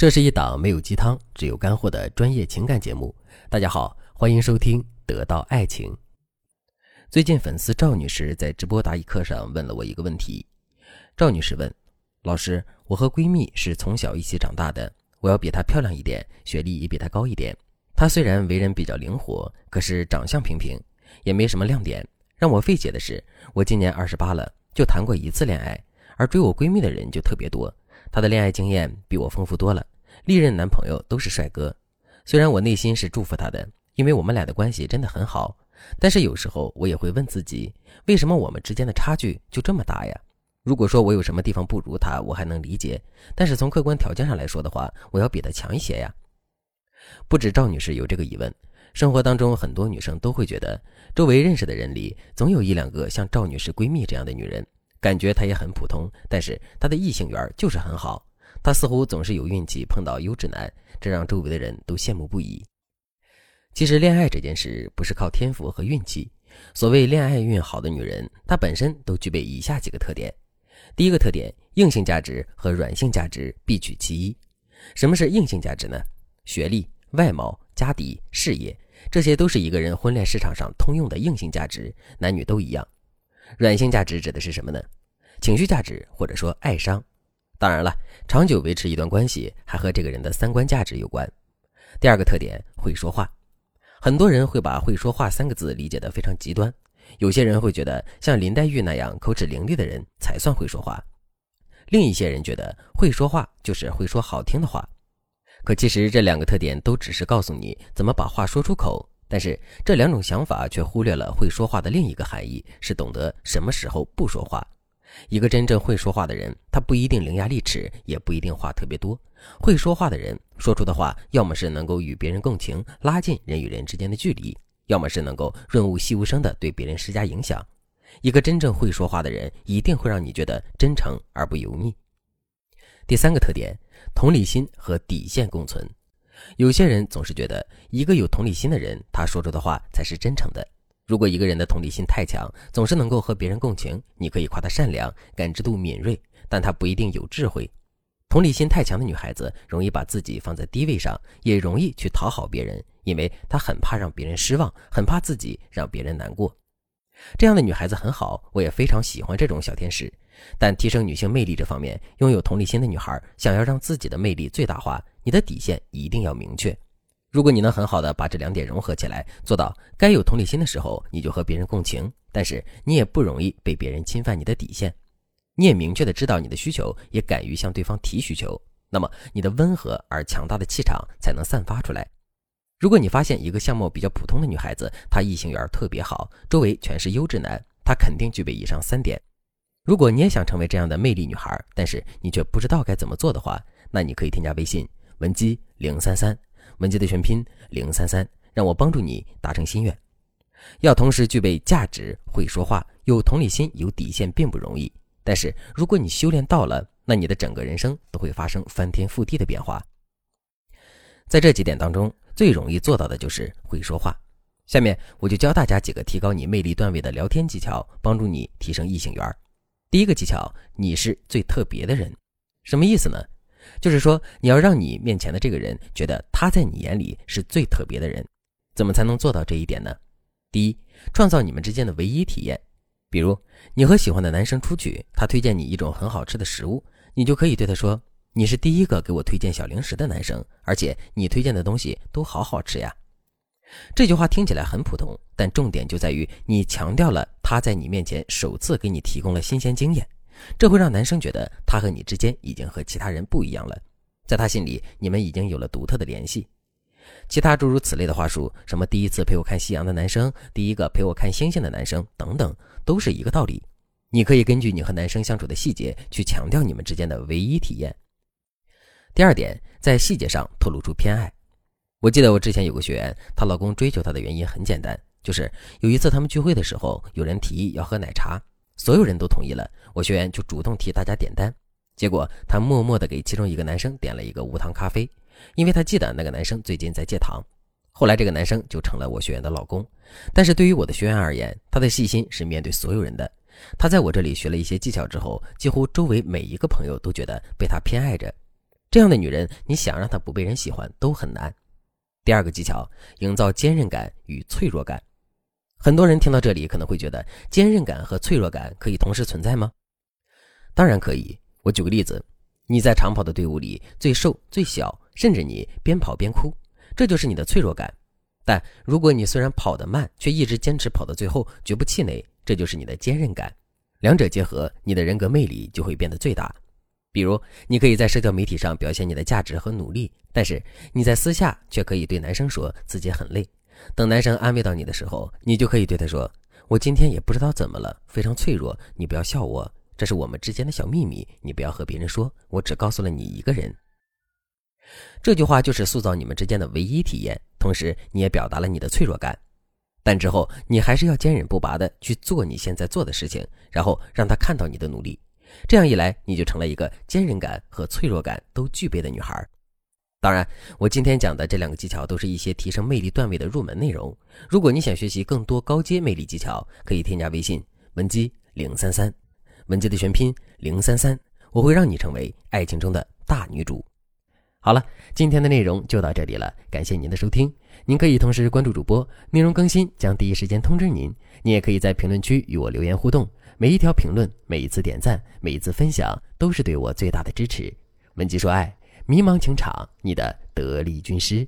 这是一档没有鸡汤，只有干货的专业情感节目。大家好，欢迎收听《得到爱情》。最近，粉丝赵女士在直播答疑课上问了我一个问题。赵女士问：“老师，我和闺蜜是从小一起长大的，我要比她漂亮一点，学历也比她高一点。她虽然为人比较灵活，可是长相平平，也没什么亮点。让我费解的是，我今年二十八了，就谈过一次恋爱，而追我闺蜜的人就特别多。她的恋爱经验比我丰富多了。”历任男朋友都是帅哥，虽然我内心是祝福她的，因为我们俩的关系真的很好。但是有时候我也会问自己，为什么我们之间的差距就这么大呀？如果说我有什么地方不如她，我还能理解。但是从客观条件上来说的话，我要比她强一些呀。不止赵女士有这个疑问，生活当中很多女生都会觉得，周围认识的人里总有一两个像赵女士闺蜜这样的女人，感觉她也很普通，但是她的异性缘就是很好。她似乎总是有运气碰到优质男，这让周围的人都羡慕不已。其实，恋爱这件事不是靠天赋和运气。所谓恋爱运好的女人，她本身都具备以下几个特点：第一个特点，硬性价值和软性价值必取其一。什么是硬性价值呢？学历、外貌、家底、事业，这些都是一个人婚恋市场上通用的硬性价值，男女都一样。软性价值指的是什么呢？情绪价值或者说爱商。当然了，长久维持一段关系还和这个人的三观价值有关。第二个特点，会说话。很多人会把“会说话”三个字理解得非常极端，有些人会觉得像林黛玉那样口齿伶俐的人才算会说话，另一些人觉得会说话就是会说好听的话。可其实这两个特点都只是告诉你怎么把话说出口，但是这两种想法却忽略了会说话的另一个含义，是懂得什么时候不说话。一个真正会说话的人，他不一定伶牙俐齿，也不一定话特别多。会说话的人说出的话，要么是能够与别人共情，拉近人与人之间的距离；要么是能够润物细无声的对别人施加影响。一个真正会说话的人，一定会让你觉得真诚而不油腻。第三个特点，同理心和底线共存。有些人总是觉得，一个有同理心的人，他说出的话才是真诚的。如果一个人的同理心太强，总是能够和别人共情，你可以夸他善良、感知度敏锐，但他不一定有智慧。同理心太强的女孩子容易把自己放在低位上，也容易去讨好别人，因为她很怕让别人失望，很怕自己让别人难过。这样的女孩子很好，我也非常喜欢这种小天使。但提升女性魅力这方面，拥有同理心的女孩想要让自己的魅力最大化，你的底线一定要明确。如果你能很好的把这两点融合起来，做到该有同理心的时候，你就和别人共情，但是你也不容易被别人侵犯你的底线，你也明确的知道你的需求，也敢于向对方提需求，那么你的温和而强大的气场才能散发出来。如果你发现一个相貌比较普通的女孩子，她异性缘特别好，周围全是优质男，她肯定具备以上三点。如果你也想成为这样的魅力女孩，但是你却不知道该怎么做的话，那你可以添加微信文姬零三三。文姬的全拼零三三，让我帮助你达成心愿。要同时具备价值、会说话、有同理心、有底线，并不容易。但是如果你修炼到了，那你的整个人生都会发生翻天覆地的变化。在这几点当中，最容易做到的就是会说话。下面我就教大家几个提高你魅力段位的聊天技巧，帮助你提升异性缘。第一个技巧，你是最特别的人，什么意思呢？就是说，你要让你面前的这个人觉得他在你眼里是最特别的人，怎么才能做到这一点呢？第一，创造你们之间的唯一体验。比如，你和喜欢的男生出去，他推荐你一种很好吃的食物，你就可以对他说：“你是第一个给我推荐小零食的男生，而且你推荐的东西都好好吃呀。”这句话听起来很普通，但重点就在于你强调了他在你面前首次给你提供了新鲜经验。这会让男生觉得他和你之间已经和其他人不一样了，在他心里，你们已经有了独特的联系。其他诸如此类的话术，什么第一次陪我看夕阳的男生，第一个陪我看星星的男生等等，都是一个道理。你可以根据你和男生相处的细节去强调你们之间的唯一体验。第二点，在细节上透露出偏爱。我记得我之前有个学员，她老公追求她的原因很简单，就是有一次他们聚会的时候，有人提议要喝奶茶。所有人都同意了，我学员就主动替大家点单，结果他默默地给其中一个男生点了一个无糖咖啡，因为他记得那个男生最近在戒糖。后来这个男生就成了我学员的老公。但是对于我的学员而言，他的细心是面对所有人的。他在我这里学了一些技巧之后，几乎周围每一个朋友都觉得被他偏爱着。这样的女人，你想让她不被人喜欢都很难。第二个技巧，营造坚韧感与脆弱感。很多人听到这里可能会觉得，坚韧感和脆弱感可以同时存在吗？当然可以。我举个例子，你在长跑的队伍里最瘦最小，甚至你边跑边哭，这就是你的脆弱感。但如果你虽然跑得慢，却一直坚持跑到最后，绝不气馁，这就是你的坚韧感。两者结合，你的人格魅力就会变得最大。比如，你可以在社交媒体上表现你的价值和努力，但是你在私下却可以对男生说自己很累。等男生安慰到你的时候，你就可以对他说：“我今天也不知道怎么了，非常脆弱，你不要笑我，这是我们之间的小秘密，你不要和别人说，我只告诉了你一个人。”这句话就是塑造你们之间的唯一体验，同时你也表达了你的脆弱感。但之后你还是要坚韧不拔的去做你现在做的事情，然后让他看到你的努力。这样一来，你就成了一个坚韧感和脆弱感都具备的女孩。当然，我今天讲的这两个技巧都是一些提升魅力段位的入门内容。如果你想学习更多高阶魅力技巧，可以添加微信文姬零三三，文姬的全拼零三三，我会让你成为爱情中的大女主。好了，今天的内容就到这里了，感谢您的收听。您可以同时关注主播，内容更新将第一时间通知您。您也可以在评论区与我留言互动。每一条评论，每一次点赞，每一次分享，都是对我最大的支持。文姬说爱，迷茫情场，你的得力军师。